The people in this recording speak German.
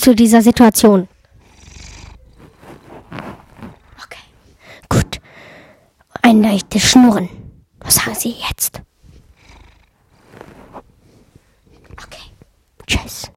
zu dieser Situation? Okay, gut. Ein leichtes Schnurren. Was sagen Sie jetzt? Okay, tschüss.